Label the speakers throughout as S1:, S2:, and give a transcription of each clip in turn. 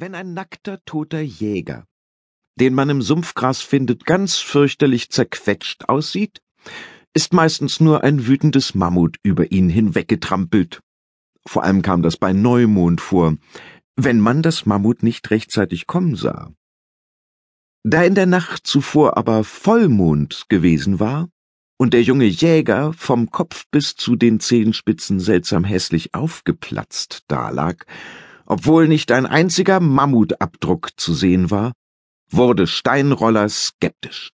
S1: Wenn ein nackter, toter Jäger, den man im Sumpfgras findet, ganz fürchterlich zerquetscht aussieht, ist meistens nur ein wütendes Mammut über ihn hinweggetrampelt. Vor allem kam das bei Neumond vor, wenn man das Mammut nicht rechtzeitig kommen sah. Da in der Nacht zuvor aber Vollmond gewesen war und der junge Jäger vom Kopf bis zu den Zehenspitzen seltsam hässlich aufgeplatzt dalag, obwohl nicht ein einziger Mammutabdruck zu sehen war, wurde Steinroller skeptisch.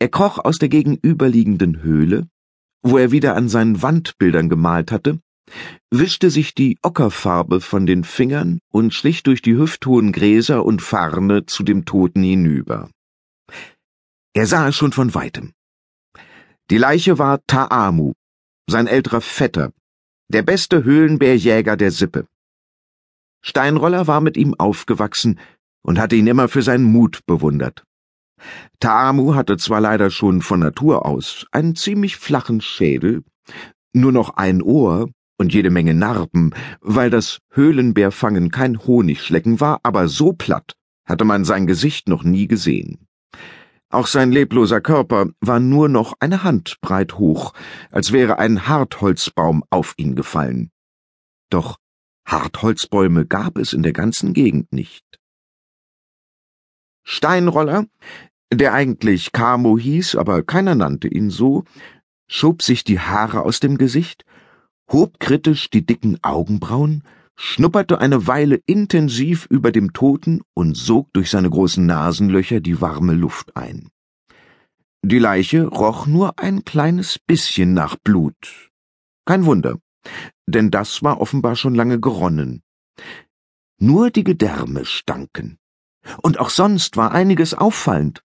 S1: Er kroch aus der gegenüberliegenden Höhle, wo er wieder an seinen Wandbildern gemalt hatte, wischte sich die Ockerfarbe von den Fingern und schlich durch die hüfthohen Gräser und Farne zu dem Toten hinüber. Er sah es schon von weitem. Die Leiche war Taamu, sein älterer Vetter, der beste Höhlenbärjäger der Sippe. Steinroller war mit ihm aufgewachsen und hatte ihn immer für seinen Mut bewundert. Taamu hatte zwar leider schon von Natur aus einen ziemlich flachen Schädel, nur noch ein Ohr und jede Menge Narben, weil das Höhlenbärfangen kein Honigschlecken war, aber so platt hatte man sein Gesicht noch nie gesehen. Auch sein lebloser Körper war nur noch eine Handbreit hoch, als wäre ein Hartholzbaum auf ihn gefallen. Doch Hartholzbäume gab es in der ganzen Gegend nicht. Steinroller, der eigentlich Camo hieß, aber keiner nannte ihn so, schob sich die Haare aus dem Gesicht, hob kritisch die dicken Augenbrauen, schnupperte eine Weile intensiv über dem Toten und sog durch seine großen Nasenlöcher die warme Luft ein. Die Leiche roch nur ein kleines bisschen nach Blut. Kein Wunder denn das war offenbar schon lange geronnen. Nur die Gedärme stanken. Und auch sonst war einiges auffallend.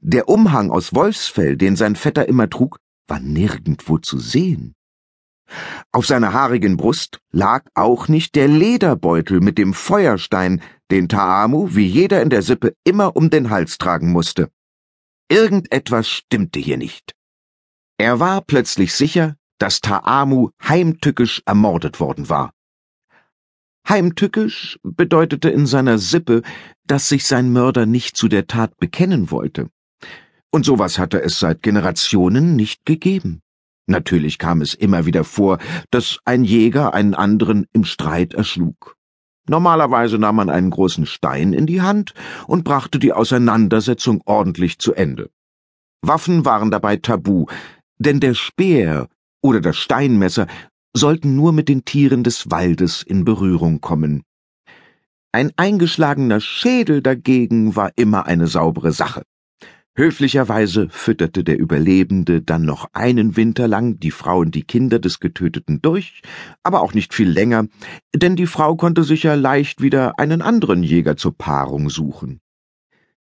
S1: Der Umhang aus Wolfsfell, den sein Vetter immer trug, war nirgendwo zu sehen. Auf seiner haarigen Brust lag auch nicht der Lederbeutel mit dem Feuerstein, den Taamu wie jeder in der Sippe immer um den Hals tragen musste. Irgendetwas stimmte hier nicht. Er war plötzlich sicher, dass Taamu heimtückisch ermordet worden war. Heimtückisch bedeutete in seiner Sippe, dass sich sein Mörder nicht zu der Tat bekennen wollte. Und sowas hatte es seit Generationen nicht gegeben. Natürlich kam es immer wieder vor, dass ein Jäger einen anderen im Streit erschlug. Normalerweise nahm man einen großen Stein in die Hand und brachte die Auseinandersetzung ordentlich zu Ende. Waffen waren dabei tabu, denn der Speer oder das Steinmesser sollten nur mit den Tieren des Waldes in Berührung kommen. Ein eingeschlagener Schädel dagegen war immer eine saubere Sache. Höflicherweise fütterte der Überlebende dann noch einen Winter lang die Frau und die Kinder des Getöteten durch, aber auch nicht viel länger, denn die Frau konnte sich ja leicht wieder einen anderen Jäger zur Paarung suchen.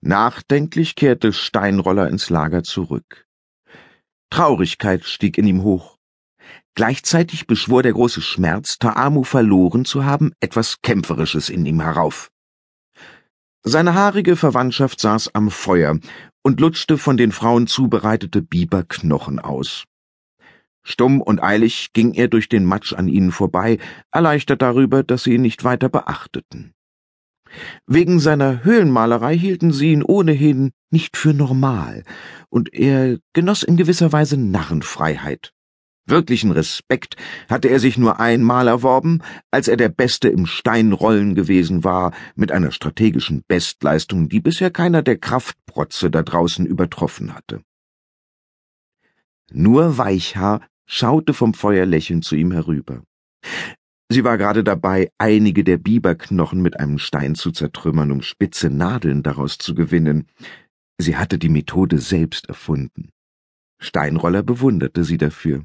S1: Nachdenklich kehrte Steinroller ins Lager zurück. Traurigkeit stieg in ihm hoch. Gleichzeitig beschwor der große Schmerz, Taamu verloren zu haben, etwas Kämpferisches in ihm herauf. Seine haarige Verwandtschaft saß am Feuer und lutschte von den Frauen zubereitete Biberknochen aus. Stumm und eilig ging er durch den Matsch an ihnen vorbei, erleichtert darüber, dass sie ihn nicht weiter beachteten. Wegen seiner Höhlenmalerei hielten sie ihn ohnehin nicht für normal, und er genoss in gewisser Weise Narrenfreiheit. Wirklichen Respekt hatte er sich nur einmal erworben, als er der Beste im Steinrollen gewesen war, mit einer strategischen Bestleistung, die bisher keiner der Kraftprotze da draußen übertroffen hatte. Nur Weichhaar schaute vom Feuer lächelnd zu ihm herüber. Sie war gerade dabei, einige der Biberknochen mit einem Stein zu zertrümmern, um spitze Nadeln daraus zu gewinnen. Sie hatte die Methode selbst erfunden. Steinroller bewunderte sie dafür.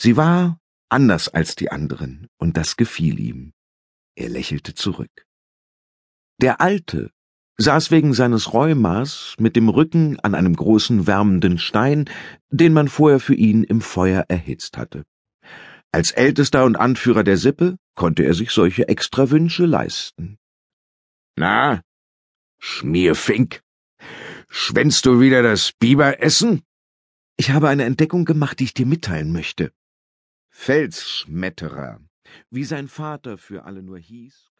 S1: Sie war anders als die anderen, und das gefiel ihm. Er lächelte zurück. Der Alte saß wegen seines Rheumas mit dem Rücken an einem großen wärmenden Stein, den man vorher für ihn im Feuer erhitzt hatte. Als Ältester und Anführer der Sippe konnte er sich solche Extrawünsche leisten.
S2: Na, Schmierfink, schwänzt du wieder das Biberessen?
S1: Ich habe eine Entdeckung gemacht, die ich dir mitteilen möchte.
S2: Felsschmetterer,
S1: wie sein Vater für alle nur hieß,